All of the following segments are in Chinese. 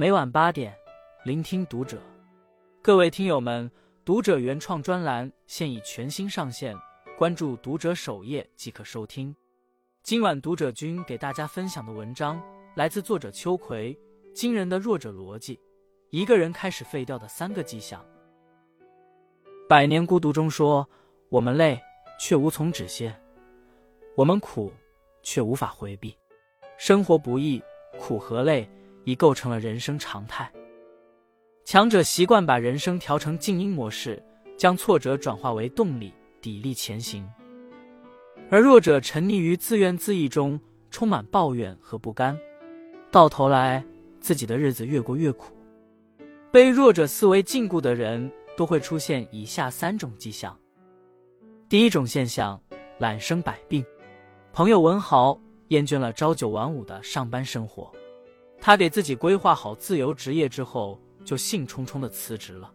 每晚八点，聆听读者。各位听友们，读者原创专栏现已全新上线，关注读者首页即可收听。今晚读者君给大家分享的文章来自作者秋葵，《惊人的弱者逻辑》，一个人开始废掉的三个迹象。《百年孤独》中说：“我们累，却无从止歇；我们苦，却无法回避。生活不易，苦和累已构成了人生常态。强者习惯把人生调成静音模式，将挫折转化为动力，砥砺前行；而弱者沉溺于自怨自艾中，充满抱怨和不甘，到头来自己的日子越过越苦。被弱者思维禁锢的人。”都会出现以下三种迹象。第一种现象，懒生百病。朋友文豪厌倦了朝九晚五的上班生活，他给自己规划好自由职业之后，就兴冲冲的辞职了。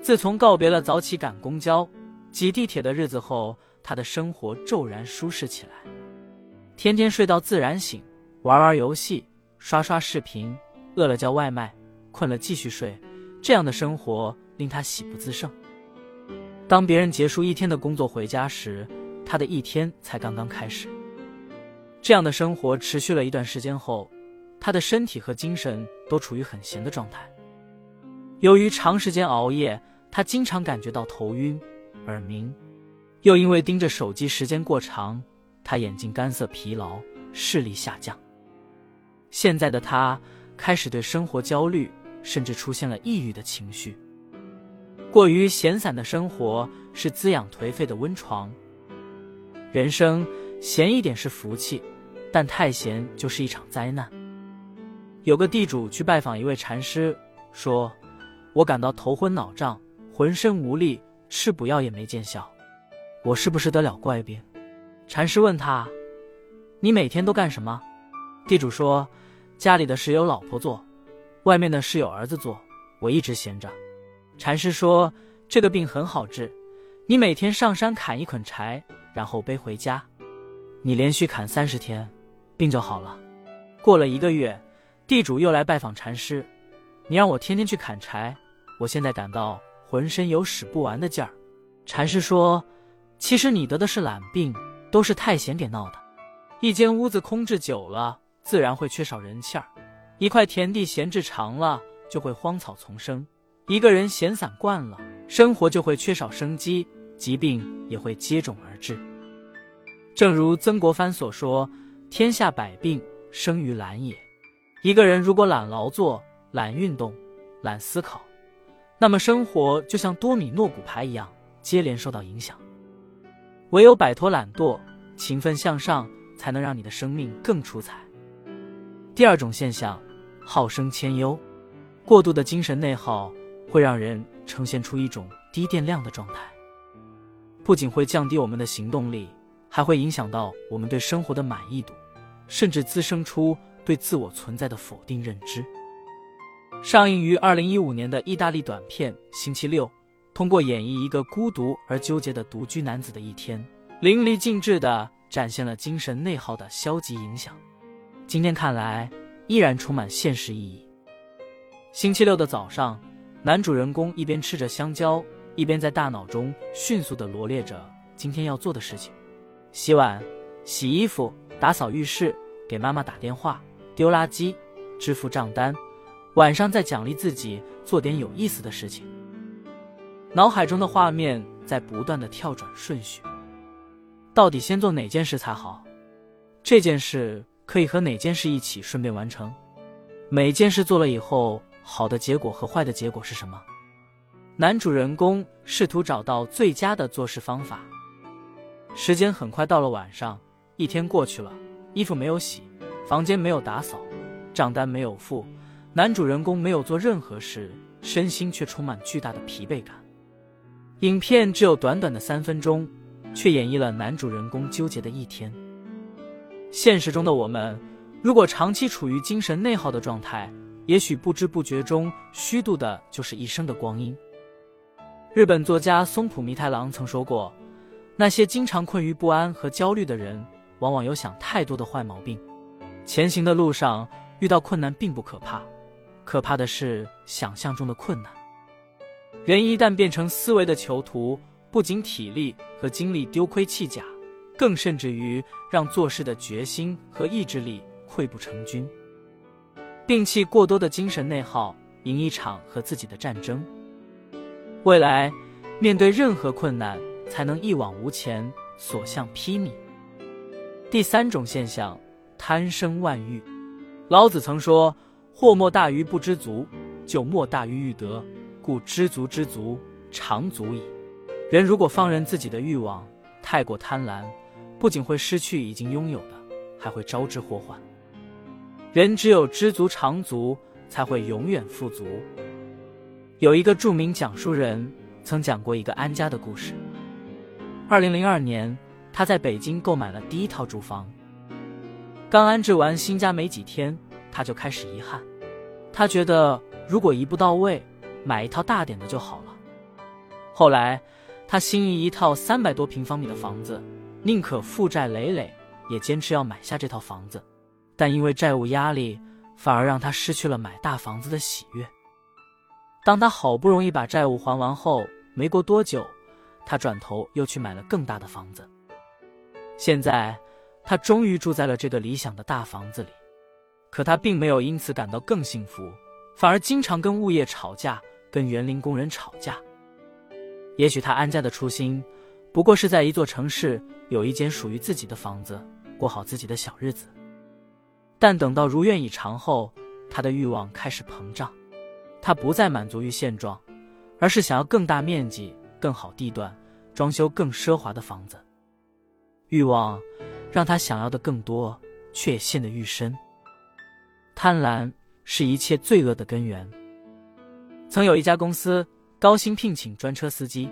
自从告别了早起赶公交、挤地铁的日子后，他的生活骤然舒适起来。天天睡到自然醒，玩玩游戏，刷刷视频，饿了叫外卖，困了继续睡，这样的生活。令他喜不自胜。当别人结束一天的工作回家时，他的一天才刚刚开始。这样的生活持续了一段时间后，他的身体和精神都处于很闲的状态。由于长时间熬夜，他经常感觉到头晕、耳鸣，又因为盯着手机时间过长，他眼睛干涩、疲劳、视力下降。现在的他开始对生活焦虑，甚至出现了抑郁的情绪。过于闲散的生活是滋养颓废的温床。人生闲一点是福气，但太闲就是一场灾难。有个地主去拜访一位禅师，说：“我感到头昏脑胀，浑身无力，吃补药也没见效，我是不是得了怪病？”禅师问他：“你每天都干什么？”地主说：“家里的事有老婆做，外面的事有儿子做，我一直闲着。”禅师说：“这个病很好治，你每天上山砍一捆柴，然后背回家，你连续砍三十天，病就好了。”过了一个月，地主又来拜访禅师：“你让我天天去砍柴，我现在感到浑身有使不完的劲儿。”禅师说：“其实你得的是懒病，都是太闲给闹的。一间屋子空置久了，自然会缺少人气儿；一块田地闲置长了，就会荒草丛生。”一个人闲散惯了，生活就会缺少生机，疾病也会接踵而至。正如曾国藩所说：“天下百病生于懒也。”一个人如果懒劳作、懒运动、懒思考，那么生活就像多米诺骨牌一样，接连受到影响。唯有摆脱懒惰，勤奋向上，才能让你的生命更出彩。第二种现象，好生迁忧，过度的精神内耗。会让人呈现出一种低电量的状态，不仅会降低我们的行动力，还会影响到我们对生活的满意度，甚至滋生出对自我存在的否定认知。上映于二零一五年的意大利短片《星期六》，通过演绎一个孤独而纠结的独居男子的一天，淋漓尽致地展现了精神内耗的消极影响。今天看来，依然充满现实意义。星期六的早上。男主人公一边吃着香蕉，一边在大脑中迅速地罗列着今天要做的事情：洗碗、洗衣服、打扫浴室、给妈妈打电话、丢垃圾、支付账单，晚上再奖励自己做点有意思的事情。脑海中的画面在不断的跳转顺序，到底先做哪件事才好？这件事可以和哪件事一起顺便完成？每件事做了以后。好的结果和坏的结果是什么？男主人公试图找到最佳的做事方法。时间很快到了晚上，一天过去了，衣服没有洗，房间没有打扫，账单没有付，男主人公没有做任何事，身心却充满巨大的疲惫感。影片只有短短的三分钟，却演绎了男主人公纠结的一天。现实中的我们，如果长期处于精神内耗的状态，也许不知不觉中虚度的就是一生的光阴。日本作家松浦弥太郎曾说过：“那些经常困于不安和焦虑的人，往往有想太多的坏毛病。前行的路上遇到困难并不可怕，可怕的是想象中的困难。人一旦变成思维的囚徒，不仅体力和精力丢盔弃甲，更甚至于让做事的决心和意志力溃不成军。摒弃过多的精神内耗，赢一场和自己的战争。未来，面对任何困难，才能一往无前，所向披靡。第三种现象，贪生万欲。老子曾说：“祸莫大于不知足，就莫大于欲得。故知足知足，常足矣。”人如果放任自己的欲望，太过贪婪，不仅会失去已经拥有的，还会招致祸患。人只有知足常足，才会永远富足。有一个著名讲述人曾讲过一个安家的故事。二零零二年，他在北京购买了第一套住房。刚安置完新家没几天，他就开始遗憾。他觉得如果一步到位，买一套大点的就好了。后来，他心仪一套三百多平方米的房子，宁可负债累累，也坚持要买下这套房子。但因为债务压力，反而让他失去了买大房子的喜悦。当他好不容易把债务还完后，没过多久，他转头又去买了更大的房子。现在。他终于住在了这个理想的大房子里，可他并没有因此感到更幸福，反而经常跟物业吵架，跟园林工人吵架。也许他安家的初心，不过是在一座城市有一间属于自己的房子，过好自己的小日子。但等到如愿以偿后，他的欲望开始膨胀，他不再满足于现状，而是想要更大面积、更好地段、装修更奢华的房子。欲望。让他想要的更多，却也陷得愈深。贪婪是一切罪恶的根源。曾有一家公司高薪聘请专车司机，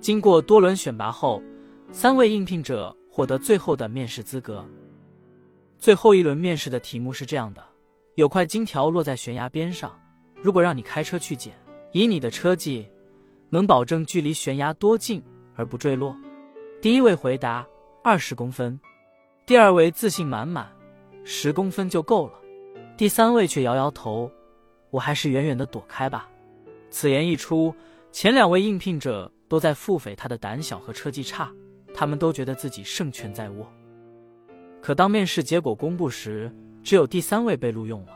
经过多轮选拔后，三位应聘者获得最后的面试资格。最后一轮面试的题目是这样的：有块金条落在悬崖边上，如果让你开车去捡，以你的车技，能保证距离悬崖多近而不坠落？第一位回答：二十公分。第二位自信满满，十公分就够了。第三位却摇摇头，我还是远远的躲开吧。此言一出，前两位应聘者都在腹诽他的胆小和车技差，他们都觉得自己胜券在握。可当面试结果公布时，只有第三位被录用了。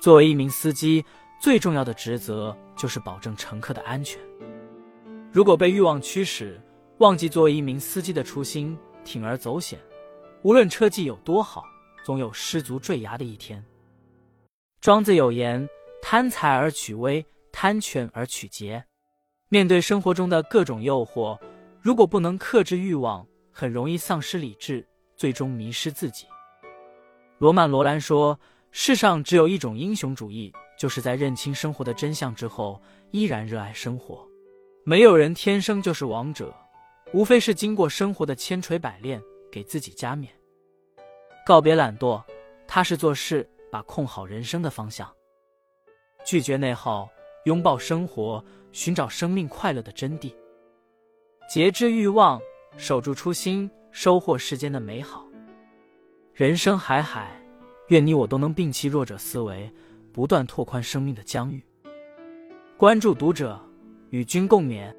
作为一名司机，最重要的职责就是保证乘客的安全。如果被欲望驱使，忘记作为一名司机的初心，铤而走险。无论车技有多好，总有失足坠崖的一天。庄子有言：“贪财而取威，贪权而取节。”面对生活中的各种诱惑，如果不能克制欲望，很容易丧失理智，最终迷失自己。罗曼·罗兰说：“世上只有一种英雄主义，就是在认清生活的真相之后，依然热爱生活。没有人天生就是王者，无非是经过生活的千锤百炼。”给自己加冕，告别懒惰，踏实做事，把控好人生的方向，拒绝内耗，拥抱生活，寻找生命快乐的真谛，节制欲望，守住初心，收获世间的美好。人生海海，愿你我都能摒弃弱者思维，不断拓宽生命的疆域。关注读者，与君共勉。